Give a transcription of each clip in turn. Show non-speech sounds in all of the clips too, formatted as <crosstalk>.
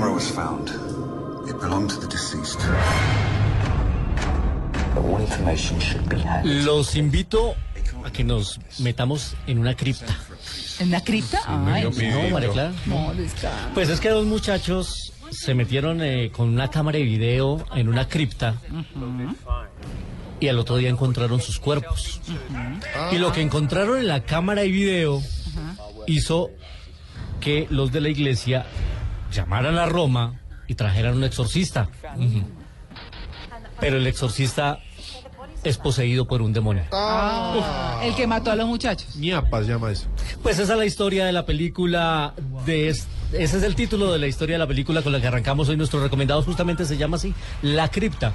Camera was found. It belonged to the deceased. All information should be handed. Los invito a que nos metamos en una cripta. ¿En una cripta? Ay, No, María Clara. no. Pues es que dos muchachos se metieron eh, con una cámara de video en una cripta y al otro día encontraron sus cuerpos. Y lo que encontraron en la cámara de video hizo que los de la iglesia llamaran a Roma y trajeran un exorcista. Pero el exorcista es poseído por un demonio. Ah, el que mató a los muchachos. Ñapas llama eso. Pues esa es la historia de la película de es- ese es el título de la historia de la película con la que arrancamos hoy nuestros recomendados justamente se llama así La cripta.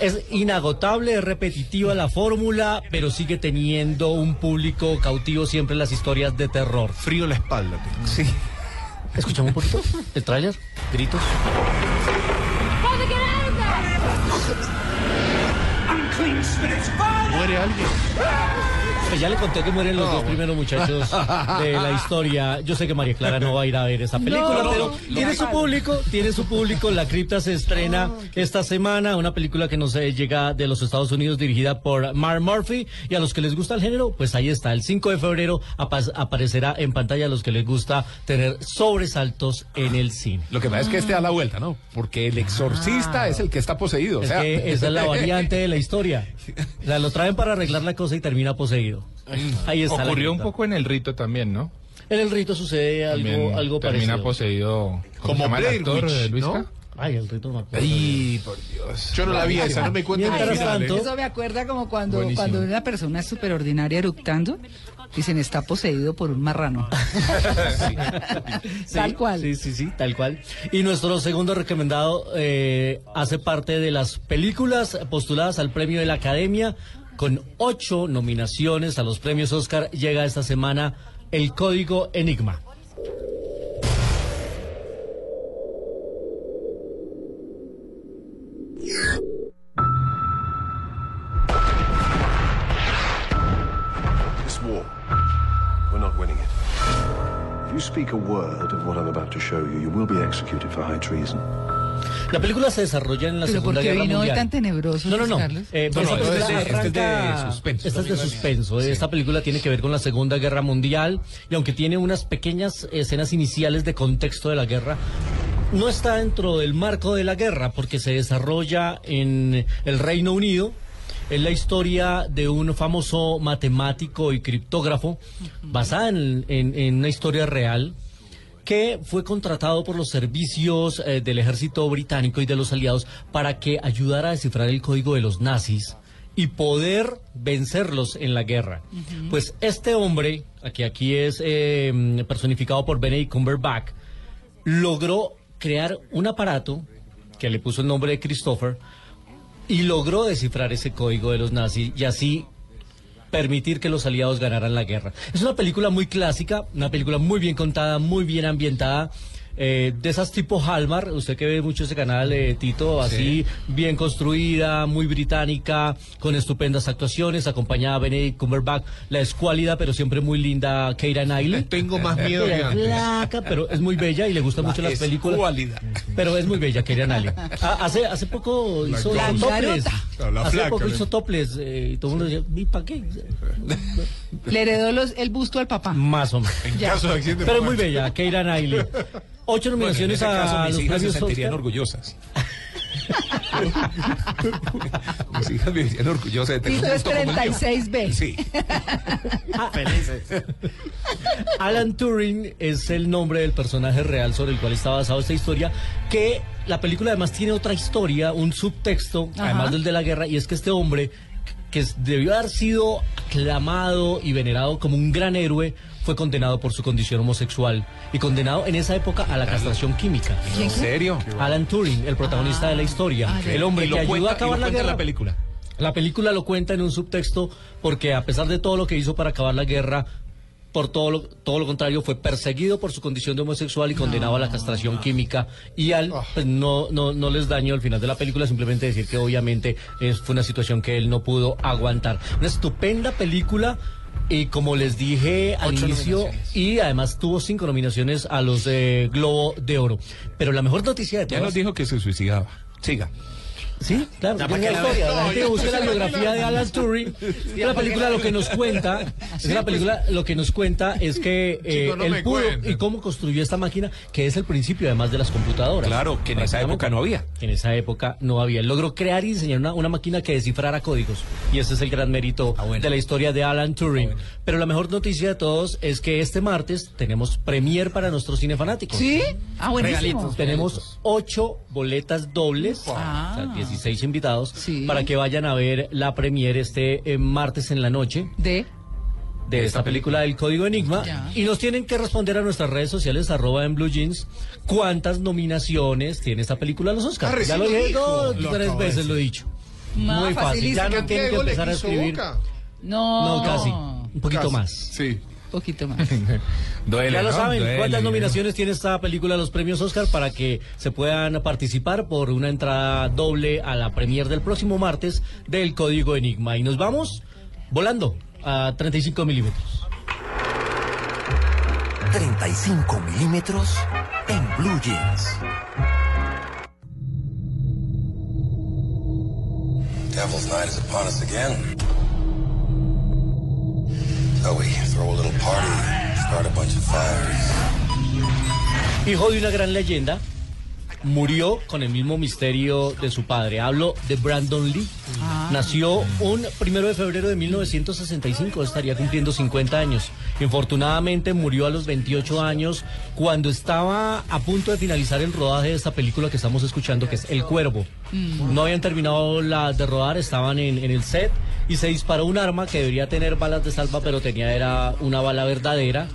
Es inagotable, es repetitiva la fórmula, pero sigue teniendo un público cautivo siempre en las historias de terror. Frío en la espalda. tengo. Sí. Escuchamos un poquito el tráiler, gritos. Muere alguien. Pues ya le conté que mueren los dos primeros muchachos de la historia. Yo sé que María Clara no va a ir a ver esta película, No, pero no, tiene no. su público, tiene su público. La cripta se estrena esta semana, una película que nos eh, llega de los Estados Unidos dirigida por Mark Murphy. Y a los que les gusta el género, pues ahí está. El 5 de febrero apa- aparecerá en pantalla a los que les gusta tener sobresaltos en el cine. Lo que pasa es que este da la vuelta, ¿no? Porque el exorcista es el que está poseído. o sea, que esa es la variante de la <laughs> historia. O sea, lo traen para arreglar la cosa y termina poseído. Ahí está. la Ocurrió un poco en el rito también, ¿no? En el rito sucede También algo, algo termina parecido. poseído. ¿cómo Como Blair actor, Witch, ¿no? Ay, el rito no me acuerdo. Ay, por Dios. Yo no la vi esa, no me cuenten el Mientras final. ¿eh? tanto- Eso me acuerda como cuando, Buenísimo. cuando una persona es súper ordinaria eructando, dicen está poseído por un marrano. <laughs> Sí, <laughs> Tal cual. Sí, sí, sí, tal cual. Y nuestro segundo recomendado eh, hace parte de las películas postuladas al premio de la Academia. Con ocho nominaciones a los premios Oscar, llega esta semana El Código Enigma. This war, we're not winning it. If you speak a word of what I'm about to show you, you will be executed for high treason. La película se desarrolla en la Pero Segunda ¿por qué Guerra vino hoy Mundial. tan tenebroso, No, no, no. Carlos? Eh, No, esta no, película este es de- este es de arranca- suspenso. Esta es de suspenso. Esta película tiene que ver con la Segunda Guerra Mundial y aunque tiene unas pequeñas escenas iniciales de contexto de la guerra, no está dentro del marco de la guerra porque se desarrolla en el Reino Unido. Es la historia de un famoso matemático y criptógrafo basada en- en- en una historia real que fue contratado por los servicios eh, del ejército británico y de los aliados para que ayudara a descifrar el código de los nazis y poder vencerlos en la guerra. Pues este hombre, que aquí es eh, personificado por Benedict Cumberbatch, logró crear un aparato que le puso el nombre de Christopher y logró descifrar ese código de los nazis y así permitir que los aliados ganaran la guerra. Es una película muy clásica, una película muy bien contada, muy bien ambientada. eh, de esas tipo Hallmark, usted que ve mucho ese canal, eh, Tito, así bien construida, muy británica, con estupendas actuaciones, acompañada de Benedict Cumberbatch, la escuálida pero siempre muy linda Keira Knightley. Tengo más miedo que antes. <laughs> flaca, pero es muy bella y le gustan mucho las películas. escuálida. Pero es muy bella, Keira Knightley. Ah, hace, hace poco hizo La la Hace flaca, poco hizo topless eh, y todo el mundo decía, ¿y para qué? <laughs> Le heredó los, el busto al papá. Más o menos. En caso de accidente. Pero es muy bella, Keira Knightley. Ocho Bueno, en nominaciones caso a mis los hijas se premios sentirían Oscar. orgullosas. Mis hijas me decían orgullosas de tener Tito un es gusto como el mío. 36B. Sí. Alan Turing es el nombre del personaje real sobre el cual está basada esta historia, que la película además tiene otra historia, un subtexto, Ajá. además del de la guerra, y es que este hombre, que debió haber sido aclamado y venerado como un gran héroe, fue condenado por su condición homosexual y condenado en esa época a la castración química. ¿En serio? Alan Turing, el protagonista de la historia, Ah, ya. el hombre Y que ayudó cuenta- a acabar y lo la guerra. la película. La película lo cuenta en un subtexto porque a pesar de todo lo que hizo para acabar la guerra, por todo lo, todo lo contrario, fue perseguido por su condición de homosexual y condenado a la castración química. Y al, pues, no, no, no les daño al final de la película, simplemente decir que obviamente es, fue una situación que él no pudo aguantar. Una estupenda película. Y como les dije al Ocho inicio, y además tuvo cinco nominaciones a los eh, Globo de Oro. Pero la mejor noticia de Ya todas... nos dijo que se suicidaba. Siga. Sí, claro. Ya, es ¿para la la historia. La gente busca la biografía de Alan Turing. La película lo que nos cuenta, <laughs> es que la película lo que nos cuenta es que eh, Chico, no él me pudo cuenten. y cómo construyó esta máquina, que es el principio además de las computadoras. Claro, que en esa época no había. En esa época no había. Él logró crear y diseñar una, una máquina que descifrara códigos. Y ese es el gran mérito Ah, bueno. de la historia de Alan Turing. Pero la mejor noticia de todos es que este martes tenemos premier para nuestros cinefanáticos. ¿Sí? Ah, buenísimo. Tenemos ocho boletas dobles, Ah. o sea, 16 invitados, Sí. para que vayan a ver la premier este eh, martes en la noche De. de esta película del Código Enigma. Ya. Y nos tienen que responder a nuestras redes sociales, arroba en Blue Jeans, cuántas nominaciones tiene esta película a los Oscars. Ah, ya lo dije dos, Lo tres veces decir. lo he dicho. No, Muy fácil. Ya no tienen que ¿Qué gol le empezar a escribir. Boca? No. No, casi. Un poquito Casi. más. Sí. Poquito más. <laughs> Duele, Ya lo ¿no? saben, Duele, ¿cuántas nominaciones tiene esta película a los premios Oscar para que se puedan participar por una entrada doble a la premier del próximo martes del Código Enigma? Y nos vamos volando a 35 milímetros. 35 milímetros en Blue Jeans. Devil's Night is upon us again. Hijo de una gran leyenda, murió con el mismo misterio de su padre. Hablo de Brandon Lee. Nació un primero de febrero de 1965, estaría cumpliendo 50 años. Infortunadamente murió a los 28 años cuando estaba a punto de finalizar el rodaje de esta película que estamos escuchando, que es El Cuervo. No habían terminado la de rodar, estaban en, en el set y se disparó un arma que debería tener balas de salva, pero tenía era una bala verdadera.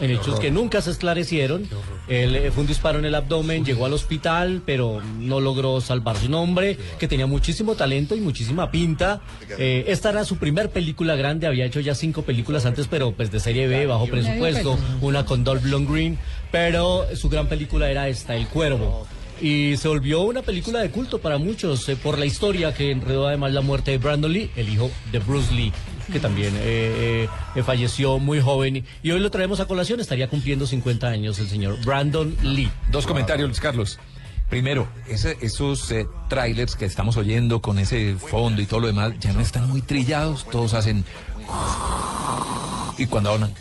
En hechos que nunca se esclarecieron. Él, eh, fue un disparo en el abdomen, llegó al hospital, pero no logró salvar su nombre, que tenía muchísimo talento y muchísima pinta. Eh, esta era su primer película grande, había hecho ya cinco películas antes, pero pues de serie B, bajo presupuesto, una con Dolph Lundgren, pero su gran película era esta, El Cuervo. Y se volvió una película de culto para muchos eh, por la historia que enredó además la muerte de Brandon Lee, el hijo de Bruce Lee, que también eh, eh, falleció muy joven. Y hoy lo traemos a colación, estaría cumpliendo 50 años el señor Brandon Lee. Dos comentarios, Luis Carlos. Primero, esos trailers que estamos oyendo con ese fondo y todo lo demás ya no están muy trillados, todos hacen... <laughs> Y cuando hablan...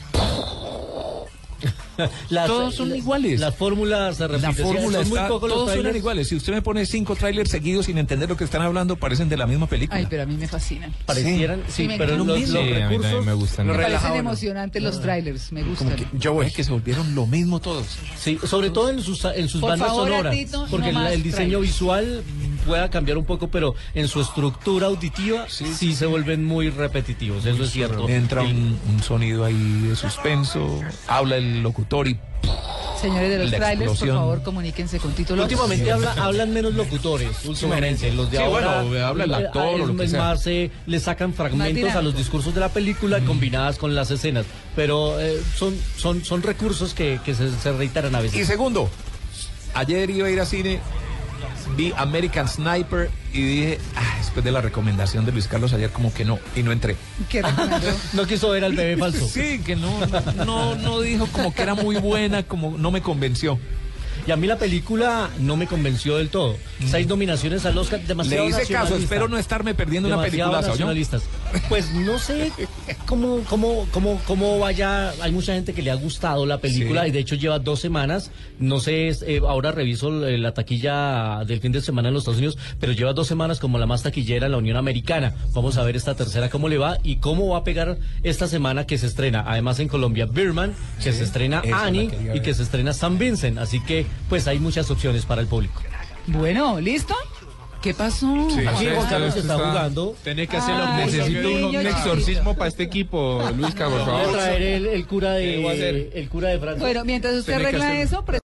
<laughs> Las- Todos son la- iguales. Las fórmulas se repiten. La fórmula Son está, todos suenan trailers. iguales. Si usted me pone cinco trailers seguidos sin entender lo que están hablando, parecen de la misma película. Ay, pero a mí me fascinan. Parecieran, sí, Sí, me pero los, Sí, los a mí también recursos... me gustan. Me parecen emocionantes los trailers. Me gustan. Yo voy que se volvieron lo mismo todos. Sí, sobre todo en sus, en sus Por bandas favor, sonoras. Porque no el, diseño trailers. visual pueda cambiar un poco, pero en su estructura auditiva sí, se vuelven muy repetitivos. Eso es cierto. Entra un, un sonido ahí de suspenso, habla el locutor y Señores de los La trailers, por favor, comuníquense con títulos. Últimamente habla- hablan menos locutores, últimamente. Los de Sí, ahora. bueno, habla el actor o es lo que es sea. más, eh, le sacan fragmentos a los discursos de la película combinadas con las escenas. Pero eh, son, son, son recursos que, que se, se reiteran a Y veces. segundo, ayer iba a ir a cine, vi American Sniper y dije, ah, después de la recomendación de Luis Carlos ayer, como que no, y no entré. ¿Qué? <laughs> No quiso ver al bebé falso. Sí, que no, no, no dijo como que era muy buena, como no me convenció. Y a mí la película no me convenció del todo. Seis nominaciones al Oscar, demasiado Le hice caso, espero no estarme perdiendo una película, nacionalistas. Pues no sé cómo, cómo, cómo, cómo vaya. Hay mucha gente que le ha gustado la película Sí. y de hecho lleva dos semanas. No sé, eh, ahora reviso la taquilla del fin de semana en los Estados Unidos, pero lleva dos semanas como la más taquillera en la Unión Americana. Vamos a ver esta tercera cómo le va y cómo va a pegar esta semana que se estrena. Además en Colombia, Birman, que se estrena Annie y que se estrena San Vincent. Así que pues hay muchas opciones para el público. Bueno, ¿listo? ¿Qué pasó? Sí, Aquí usted está jugando. Tenés que hacerlo. Ay, Necesito un, exorcismo para este equipo, Luisca, por Voy a traer el, el cura de el cura de Francia. Bueno, mientras usted arregla eso,